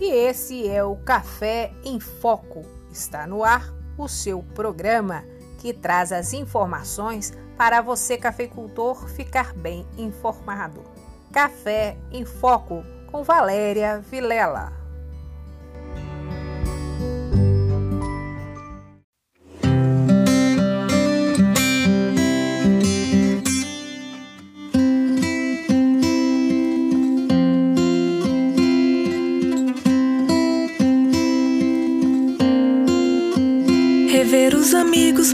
e esse é o Café em Foco. Está no ar o seu programa que traz as informações para você, cafeicultor, ficar bem informado. Café em Foco com Valéria Vilela.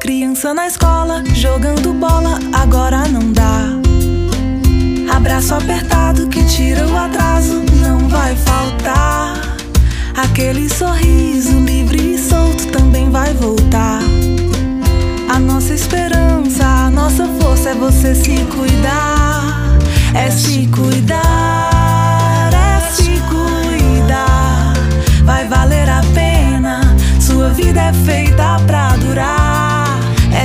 Criança na escola, jogando bola, agora não dá. Abraço apertado que tira o atraso, não vai faltar. Aquele sorriso livre e solto também vai voltar. A nossa esperança, a nossa força é você se cuidar. É se cuidar,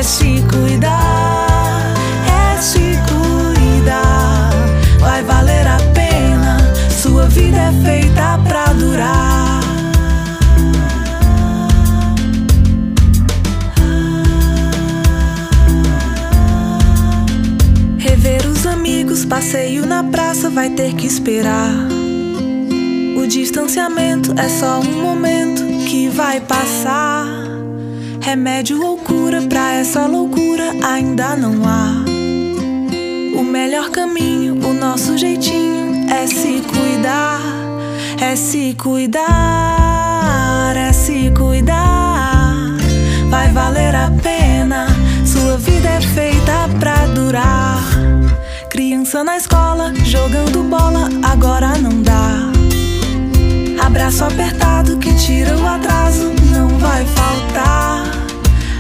se cuidar, é se cuidar. Vai valer a pena, sua vida é feita pra durar. Rever os amigos, passeio na praça vai ter que esperar. O distanciamento é só um momento que vai passar. Remédio ou cura pra essa loucura ainda não há. O melhor caminho, o nosso jeitinho é se cuidar, é se cuidar, é se cuidar. Vai valer a pena, sua vida é feita pra durar. Criança na escola, jogando bola, agora não dá. Abraço apertado que tira o atraso, não vai faltar.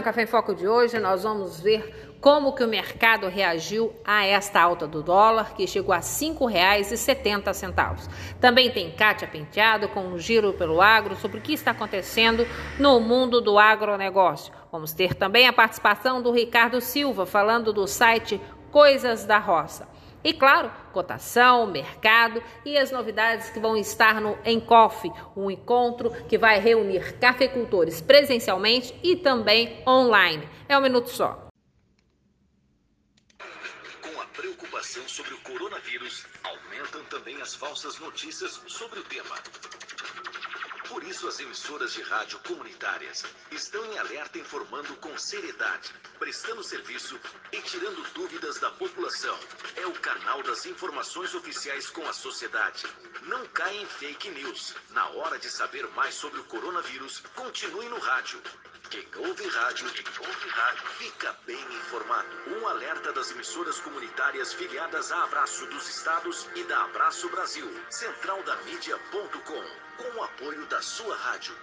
no Café em Foco de hoje nós vamos ver como que o mercado reagiu a esta alta do dólar, que chegou a R$ 5,70. Também tem Kátia Penteado com um giro pelo agro sobre o que está acontecendo no mundo do agronegócio. Vamos ter também a participação do Ricardo Silva falando do site Coisas da Roça. E claro, cotação, mercado e as novidades que vão estar no Encof, um encontro que vai reunir cafeicultores presencialmente e também online. É um minuto só. Com a preocupação sobre o coronavírus, aumentam também as falsas notícias sobre o tema. Por isso, as emissoras de rádio comunitárias estão em alerta informando com seriedade, prestando serviço e tirando dúvidas da população. É o canal das informações oficiais com a sociedade. Não caia em fake news. Na hora de saber mais sobre o coronavírus, continue no rádio. Quem ouve rádio, quem ouve rádio, fica bem informado. Um alerta das emissoras comunitárias filiadas à Abraço dos Estados e da Abraço Brasil. Centraldamídia.com. Com o apoio da sua rádio.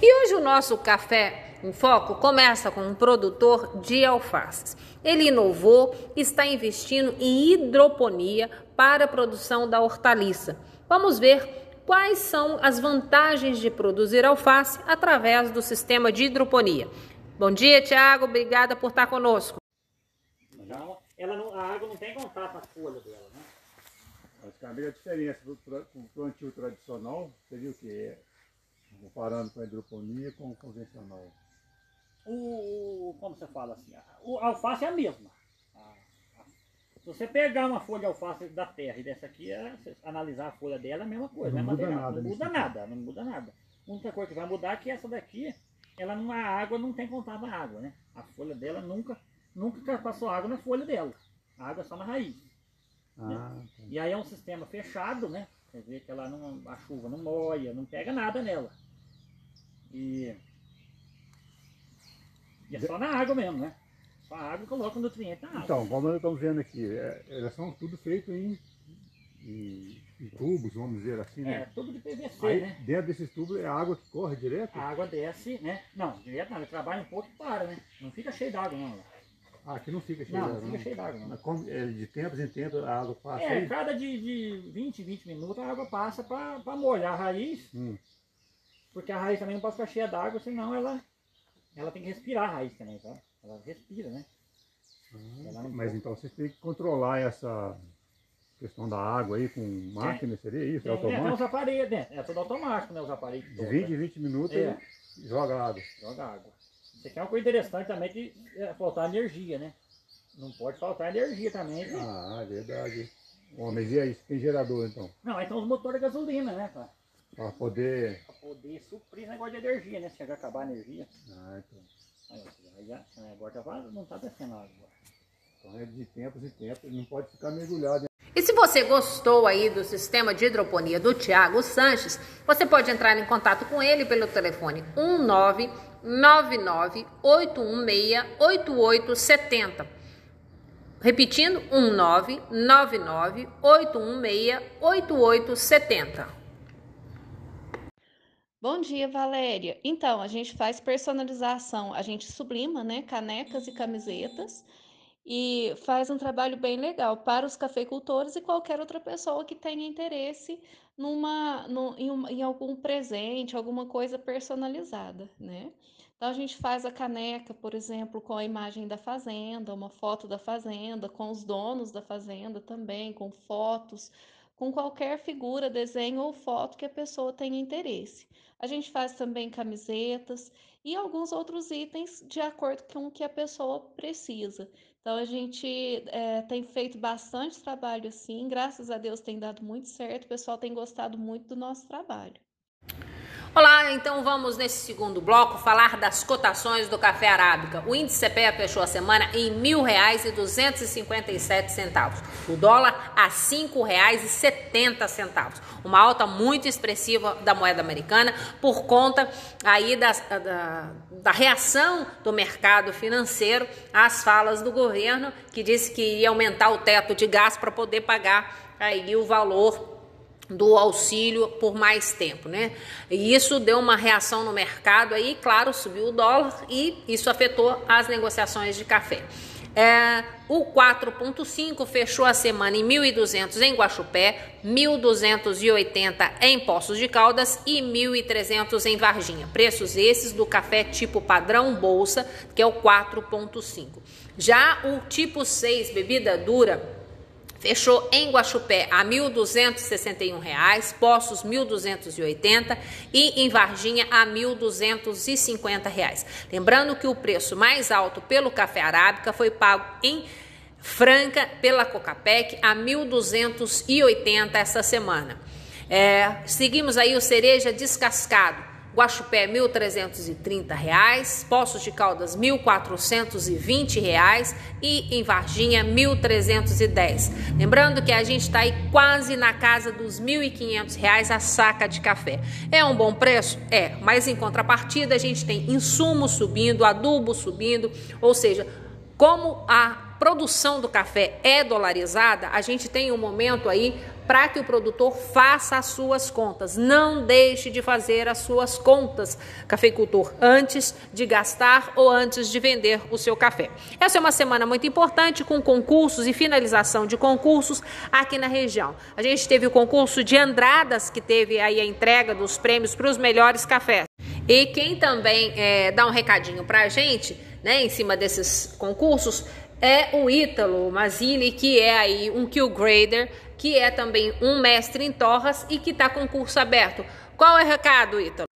E hoje o nosso café em Foco começa com um produtor de alfaces. Ele inovou está investindo em hidroponia para a produção da hortaliça. Vamos ver quais são as vantagens de produzir alface através do sistema de hidroponia. Bom dia, Tiago. Obrigada por estar conosco. Ela não, a água não tem contato com a folha dela, né? Basicamente a diferença do plantio tradicional seria o que? Comparando com a hidroponia com o convencional. O, como você fala assim, a alface é a mesma. Se você pegar uma folha de alface da terra e dessa aqui, é, analisar a folha dela é a mesma coisa. Não, é muda nada, não muda nada, não muda nada. A única coisa que vai mudar é que essa daqui, ela não, a água não tem contato na água, né? A folha dela nunca, nunca passou água na folha dela. A água é só na raiz. Ah, né? tá. E aí é um sistema fechado, né? Quer dizer que ela não, a chuva não moia, não pega nada nela. E, e é só na água mesmo, né? A água coloca o nutriente na água. Então, como nós estamos vendo aqui, é, elas são tudo feito em, em, em tubos, vamos dizer assim, é né? tudo de PVC, Aí, né? dentro desses tubos é a água que corre direto? A água desce, né? Não, direto não, trabalha um pouco e para, né? Não fica cheio d'água não. Ah, aqui não fica cheio Não, de não água, fica cheio d'água não. Como, é, de tempos em tempos a água passa É, aí? cada de, de 20, 20 minutos a água passa para molhar a raiz, Hum. porque a raiz também não pode ficar cheia d'água, senão ela, ela tem que respirar a raiz também, tá? Ela respira, né? Ela não Mas então vocês têm que controlar essa questão da água aí com máquina, seria isso? É Tem, é, os automático? aparelhos, né? É tudo automático, né? Os aparelhos. De todos, 20 em né? 20 minutos É. joga água. Joga água. Isso aqui é uma coisa interessante também que é faltar energia, né? Não pode faltar energia também. né? Ah, é verdade. Ó, mas e aí, tem gerador então? Não, tem os motores a gasolina, né? Pra, Para poder. pra poder suprir esse negócio de energia, né? Se acabar a energia. Ah, então. E se você gostou aí do sistema de hidroponia do Tiago Sanches, você pode entrar em contato com ele pelo telefone 19998168870. Repetindo, 19998168870. Bom dia, Valéria. Então, a gente faz personalização, a gente sublima, né, canecas e camisetas e faz um trabalho bem legal para os cafeicultores e qualquer outra pessoa que tenha interesse numa, em, uma- em algum presente, alguma coisa personalizada, né? Então, a gente faz a caneca, por exemplo, com a imagem da fazenda, uma foto da fazenda, com os donos da fazenda também, com fotos, com qualquer figura, desenho ou foto que a pessoa tenha interesse. A gente faz também camisetas e alguns outros itens de acordo com o que a pessoa precisa. Então, a gente eh, tem feito bastante trabalho assim, graças a Deus tem dado muito certo, o pessoal tem gostado muito do nosso trabalho. Olá, então vamos nesse segundo bloco falar das cotações do café arábica. O índice CPEA fechou a semana em R$ 1.000,257. O dólar a R$ 5,70. Uma alta muito expressiva da moeda americana por conta aí das- da, da reação do mercado financeiro às falas do governo que disse que ia aumentar o teto de gás para poder pagar aí o valor do auxílio por mais tempo, né? E isso deu uma reação no mercado aí, claro, subiu o dólar e isso afetou as negociações de café. É, o 4.5 fechou a semana em 1.200 em Guaxupé, 1.280 em Poços de Caldas e 1.300 em Varginha. Preços esses do café tipo padrão bolsa, que é o 4.5. Já o tipo 6, bebida dura, Fechou em Guaxupé a 1.261 reais, Poços R$ 1.280 e em Varginha a 1.250 reais. Lembrando que o preço mais alto pelo café arábica foi pago em Franca pela Cocapec a R$ 1.280 essa semana. É, seguimos aí o cereja descascado. Guaxupé 1.330 reais, Poços de Caldas 1.420 reais e em Varginha R$ 1.310. Lembrando que a gente está aí quase na casa dos 1.500 reais a saca de café. É um bom preço? É, mas em contrapartida a gente tem insumos subindo, adubo subindo, ou seja, como a produção do café é dolarizada, a gente tem um momento aí para que o produtor faça as suas contas. Não deixe de fazer as suas contas, cafeicultor, antes de gastar ou antes de vender o seu café. Essa é uma semana muito importante com concursos e finalização de concursos aqui na região. A gente teve o concurso de Andradas, que teve aí a entrega dos prêmios para os melhores cafés. E quem também é, dá um recadinho para a gente, né, em cima desses concursos, é o Ítalo Mazzilli, que é aí um kill grader, que é também um mestre em torras e que está com curso aberto. Qual é o recado, Ítalo?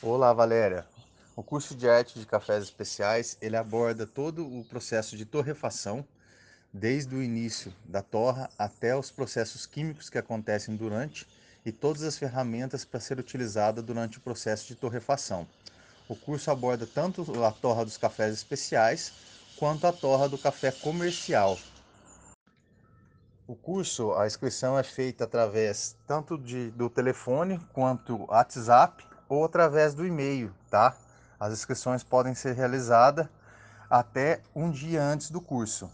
Olá, Valéria. O curso de arte de cafés especiais, ele aborda todo o processo de torrefação, desde o início da torra até os processos químicos que acontecem durante e todas as ferramentas para ser utilizada durante o processo de torrefação. O curso aborda tanto a torra dos cafés especiais quanto a torra do café comercial. O curso, a inscrição é feita através tanto de, do telefone quanto WhatsApp ou através do e-mail, tá? As inscrições podem ser realizadas até um dia antes do curso.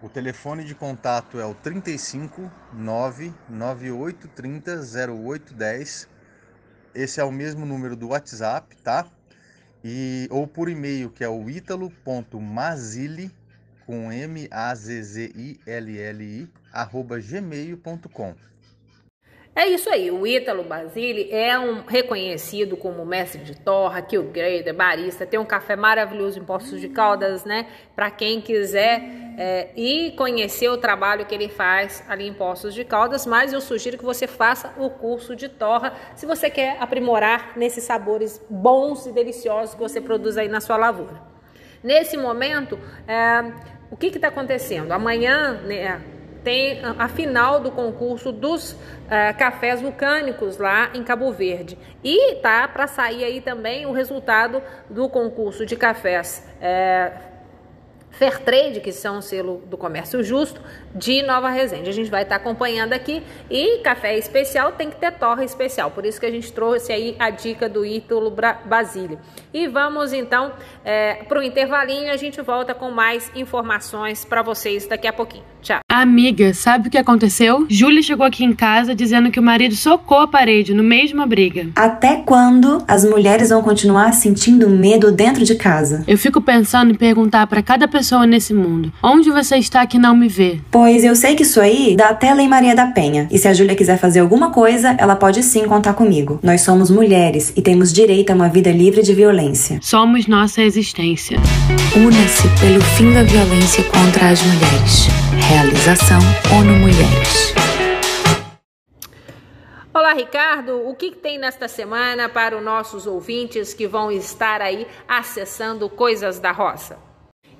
O telefone de contato é o 35 99830 0810. Esse é o mesmo número do WhatsApp, tá? E, ou por e-mail, que é o ítalo.mazili, com M-A-Z-Z-I-L-L-I, arroba gmail.com. É isso aí, o Ítalo Basile é um reconhecido como mestre de torra, killgrader, barista, tem um café maravilhoso em Poços de Caldas, né? Para quem quiser é, ir conhecer o trabalho que ele faz ali em Poços de Caldas, mas eu sugiro que você faça o curso de torra se você quer aprimorar nesses sabores bons e deliciosos que você produz aí na sua lavoura. Nesse momento, é, o que está acontecendo? Amanhã, né, tem a final do concurso dos uh, cafés vulcânicos lá em Cabo Verde. E tá para sair aí também o resultado do concurso de cafés. Uh, Fair Trade, que são o selo do comércio justo, de Nova Resende. A gente vai estar acompanhando aqui e café especial tem que ter torre especial, por isso que a gente trouxe aí a dica do Ítalo Basílio. E vamos então é, para o intervalinho, a gente volta com mais informações para vocês daqui a pouquinho. Tchau. Amiga, sabe o que aconteceu? Júlia chegou aqui em casa dizendo que o marido socou a parede no mesma briga. Até quando as mulheres vão continuar sentindo medo dentro de casa? Eu fico pensando em perguntar para cada pessoa nesse mundo: onde você está que não me vê? Pois eu sei que isso aí dá até Lei Maria da Penha. E se a Júlia quiser fazer alguma coisa, ela pode sim contar comigo. Nós somos mulheres e temos direito a uma vida livre de violência. Somos nossa existência. Una-se pelo fim da violência contra as mulheres. Realização ONU Mulheres. Olá, Ricardo. O que tem nesta semana para os nossos ouvintes que vão estar aí acessando Coisas da Roça?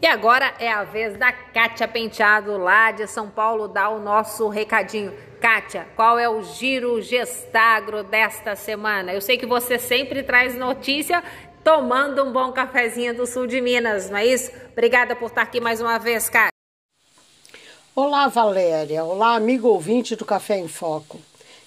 E agora é a vez da Kátia Penteado, lá de São Paulo, dar o nosso recadinho. Kátia, qual é o giro gestagro desta semana? Eu sei que você sempre traz notícia tomando um bom cafezinho do sul de Minas, não é isso? Obrigada por estar aqui mais uma vez, Kátia. Olá, Valéria. Olá, amigo ouvinte do Café em Foco.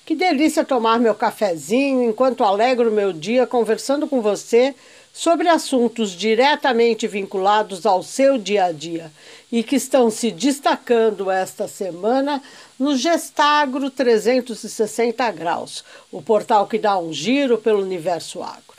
Que delícia tomar meu cafezinho enquanto alegro meu dia conversando com você sobre assuntos diretamente vinculados ao seu dia a dia e que estão se destacando esta semana no Gestagro 360 Graus, o portal que dá um giro pelo universo agro.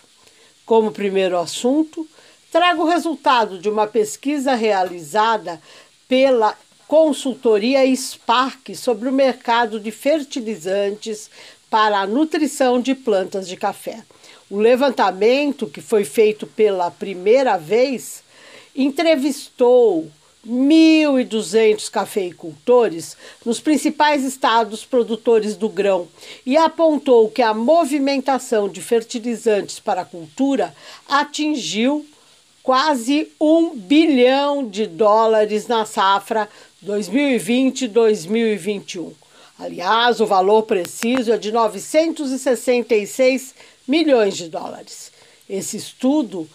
Como primeiro assunto, trago o resultado de uma pesquisa realizada pela consultoria Spark sobre o mercado de fertilizantes para a nutrição de plantas de café. O levantamento, que foi feito pela primeira vez, entrevistou 1.200 cafeicultores nos principais estados produtores do grão e apontou que a movimentação de fertilizantes para a cultura atingiu quase um bilhão de dólares na safra 2020-2021. Aliás, o valor preciso é de 966 milhões de dólares. Esse estudo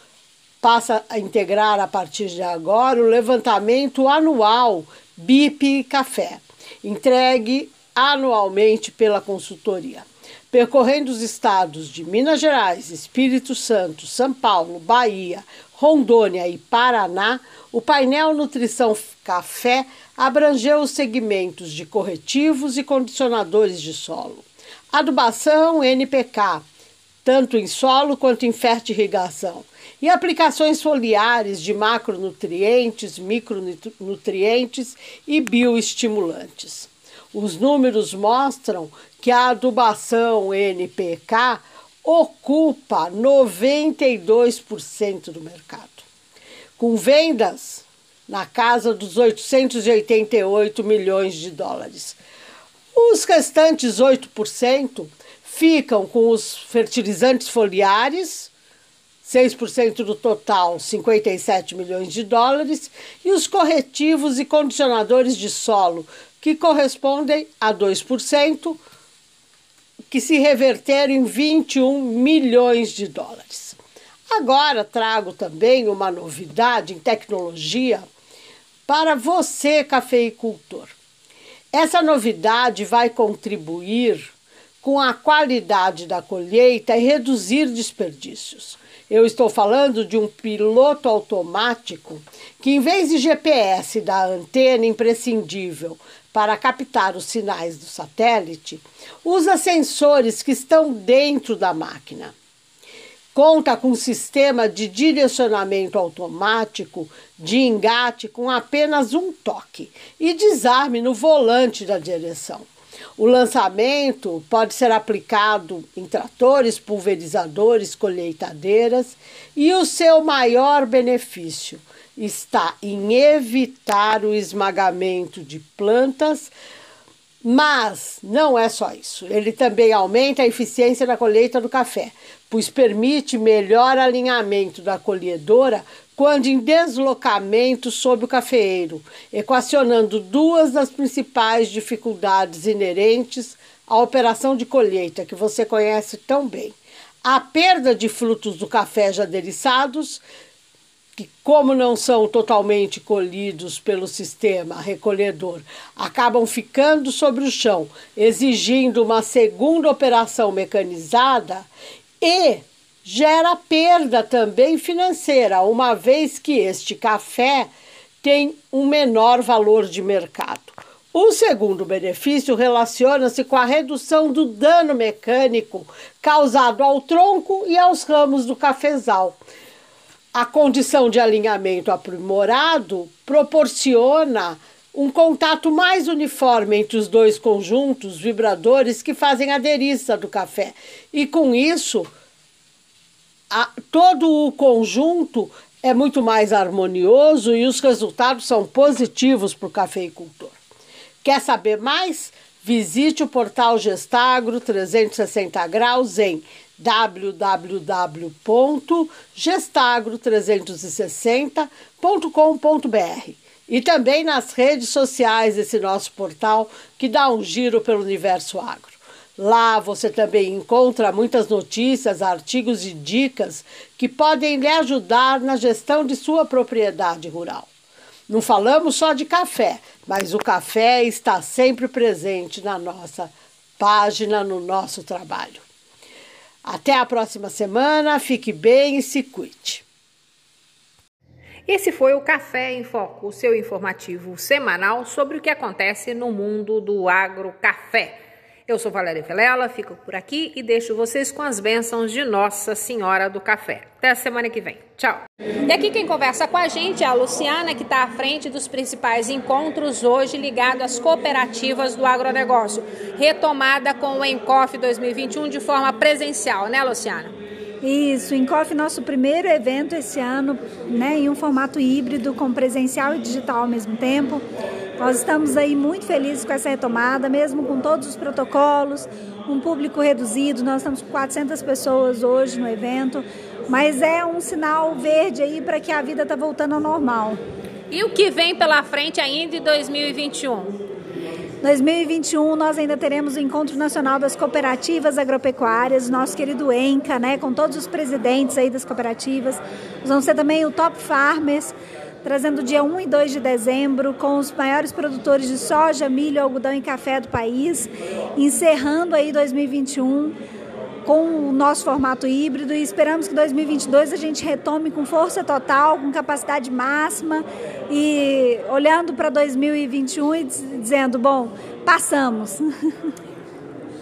passa a integrar a partir de agora o levantamento anual BIP Café, entregue anualmente pela consultoria. Percorrendo os estados de Minas Gerais, Espírito Santo, São Paulo, Bahia, Rondônia e Paraná, o painel Nutrição Café abrangeu os segmentos de corretivos e condicionadores de solo, adubação NPK, tanto em solo quanto em fertirrigação, e aplicações foliares de macronutrientes, micronutrientes e bioestimulantes. Os números mostram que a adubação NPK ocupa 92% do mercado, com vendas na casa dos 888 milhões de dólares. Os restantes 8% ficam com os fertilizantes foliares, 6% do total, 57 milhões de dólares, e os corretivos e condicionadores de solo, que correspondem a 2%, que se reverteram em 21 milhões de dólares. Agora trago também uma novidade em tecnologia para você, cafeicultor. Essa novidade vai contribuir com a qualidade da colheita e reduzir desperdícios. Eu estou falando de um piloto automático que, em vez de GPS da antena imprescindível para captar os sinais do satélite, usa sensores que estão dentro da máquina. Conta com um sistema de direcionamento automático de engate com apenas um toque e desarme no volante da direção. O lançamento pode ser aplicado em tratores, pulverizadores, colheitadeiras e o seu maior benefício está em evitar o esmagamento de plantas, mas não é só isso. Ele também aumenta a eficiência da colheita do café, pois permite melhor alinhamento da colhedora quando em deslocamento sob o cafeeiro, equacionando duas das principais dificuldades inerentes à operação de colheita que você conhece tão bem. A perda de frutos do café já deliçados que, como não são totalmente colhidos pelo sistema recolhedor, acabam ficando sobre o chão, exigindo uma segunda operação mecanizada e gera perda também financeira, uma vez que este café tem um menor valor de mercado. O segundo benefício relaciona-se com a redução do dano mecânico causado ao tronco e aos ramos do cafezal a condição de alinhamento aprimorado proporciona um contato mais uniforme entre os dois conjuntos vibradores que fazem a aderência do café. E com isso, a, todo o conjunto é muito mais harmonioso e os resultados são positivos para o cafeicultor. Quer saber mais? Visite o portal Gestagro 360 graus em www.gestagro360.com.br e também nas redes sociais desse nosso portal que dá um giro pelo universo agro. Lá você também encontra muitas notícias, artigos e dicas que podem lhe ajudar na gestão de sua propriedade rural. Não falamos só de café, mas o café está sempre presente na nossa página, no nosso trabalho. Até a próxima semana, fique bem e se cuide. Esse foi o Café em Foco, o seu informativo semanal sobre o que acontece no mundo do agrocafé. Eu sou Valéria Vilela, fico por aqui e deixo vocês com as bênçãos de Nossa Senhora do Café. Até a semana que vem. Tchau. E aqui quem conversa com a gente é a Luciana, que está à frente dos principais encontros hoje ligados às cooperativas do agronegócio. Retomada com o Encof 2021 de forma presencial, né, Luciana? Isso, o Encof nosso primeiro evento esse ano, né, em um formato híbrido com presencial e digital ao mesmo tempo. Nós estamos aí muito felizes com essa retomada, mesmo com todos os protocolos, um público reduzido, nós estamos com 400 pessoas hoje no evento, mas é um sinal verde aí para que a vida está voltando ao normal. E o que vem pela frente ainda em 2021? 2021 nós ainda teremos o Encontro Nacional das Cooperativas Agropecuárias, nosso querido ENCA, né, com todos os presidentes aí das cooperativas. Nós vamos ter também o Top Farmers, trazendo dia 1 e 2 de dezembro com os maiores produtores de soja, milho, algodão e café do país, encerrando aí 2021 com o nosso formato híbrido e esperamos que 2022 a gente retome com força total, com capacidade máxima e olhando para 2021 e dizendo, bom, passamos.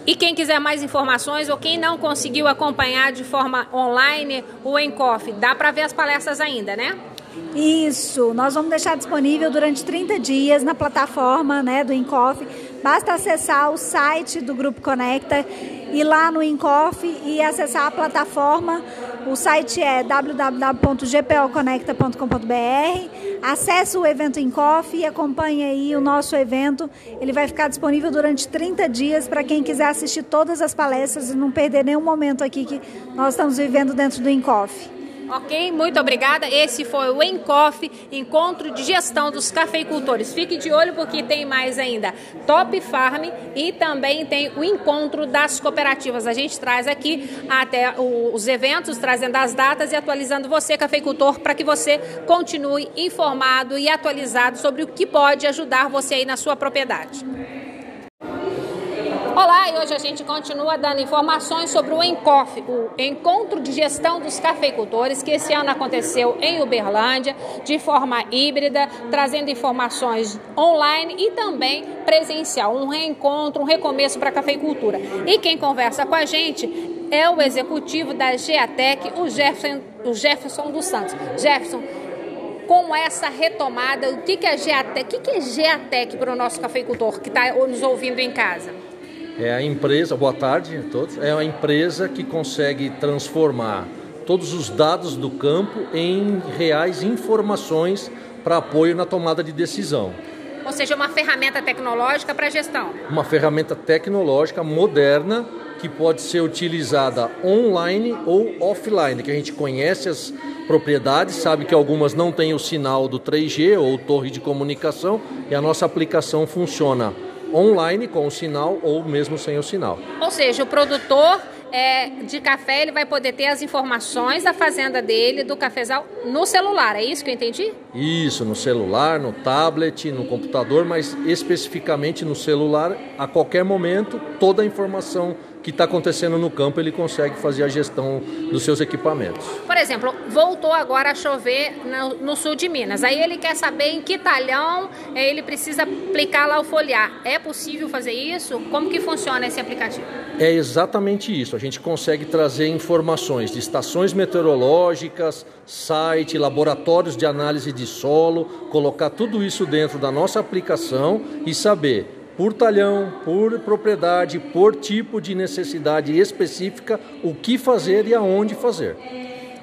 E quem quiser mais informações ou quem não conseguiu acompanhar de forma online o Encof, dá para ver as palestras ainda, né? Isso, nós vamos deixar disponível durante 30 dias na plataforma né, do Encof. Basta acessar o site do Grupo Conecta ir lá no Incof e acessar a plataforma. O site é www.gpoconecta.com.br. Acesse o evento Incof e acompanhe aí o nosso evento. Ele vai ficar disponível durante 30 dias para quem quiser assistir todas as palestras e não perder nenhum momento aqui que nós estamos vivendo dentro do Incof. Ok, muito obrigada. Esse foi o Encof, Encontro de Gestão dos Cafeicultores. Fique de olho porque tem mais ainda Top Farm e também tem o Encontro das Cooperativas. A gente traz aqui até os eventos, trazendo as datas e atualizando você, cafeicultor, para que você continue informado e atualizado sobre o que pode ajudar você aí na sua propriedade. Olá, e hoje a gente continua dando informações sobre o ENCOF, o Encontro de Gestão dos Cafeicultores, que esse ano aconteceu em Uberlândia, de forma híbrida, trazendo informações online e também presencial, um reencontro, um recomeço para a cafeicultura. E quem conversa com a gente é o executivo da GEATEC, o Jefferson, o Jefferson dos Santos. Jefferson, com essa retomada, o que, que é GEATEC? O que, que é GEATEC para o nosso cafeicultor que está nos ouvindo em casa? É a empresa, boa tarde a todos, é a empresa que consegue transformar todos os dados do campo em reais informações para apoio na tomada de decisão. Ou seja, uma ferramenta tecnológica para gestão. Uma ferramenta tecnológica moderna que pode ser utilizada online ou offline, que a gente conhece as propriedades, sabe que algumas não têm o sinal do 3G ou torre de comunicação e a nossa aplicação funciona online com o sinal ou mesmo sem o sinal. Ou seja, o produtor é, de café ele vai poder ter as informações da fazenda dele, do cafezal, no celular. É isso que eu entendi? Isso, no celular, no tablet, no computador, mas especificamente no celular, a qualquer momento, toda a informação que está acontecendo no campo, ele consegue fazer a gestão dos seus equipamentos. Por exemplo, voltou agora a chover no, no sul de Minas. Aí ele quer saber em que talhão eh, ele precisa aplicar lá o foliar. É possível fazer isso? Como que funciona esse aplicativo? É exatamente isso. A gente consegue trazer informações de estações meteorológicas, site, laboratórios de análise de solo, colocar tudo isso dentro da nossa aplicação e saber por talhão, por propriedade, por tipo de necessidade específica, o que fazer e aonde fazer.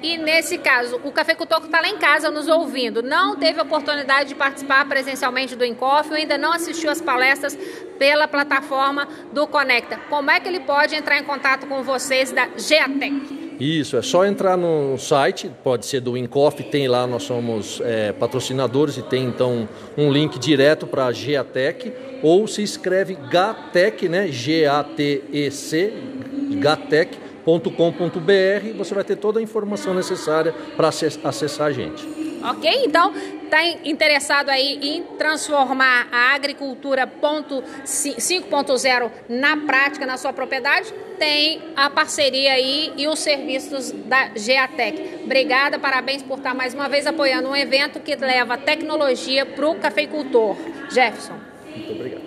E nesse caso, o cafeicultor que está lá em casa nos ouvindo, não teve oportunidade de participar presencialmente do Encof ou ainda não assistiu às palestras pela plataforma do Conecta. Como é que ele pode entrar em contato com vocês da Geatec? Isso, é só entrar no site, pode ser do Incoff, tem lá, nós somos é, patrocinadores e tem então um link direto para a Geatec, ou se escreve GATEC, né? G-A-T-E-C, gatec.com.br, você vai ter toda a informação necessária para acessar a gente. Ok? Então, está interessado aí em transformar a agricultura 5.0 na prática, na sua propriedade? Tem a parceria aí e os serviços da Geatec. Obrigada, parabéns por estar mais uma vez apoiando um evento que leva tecnologia para o cafeicultor. Jefferson. Muito obrigado.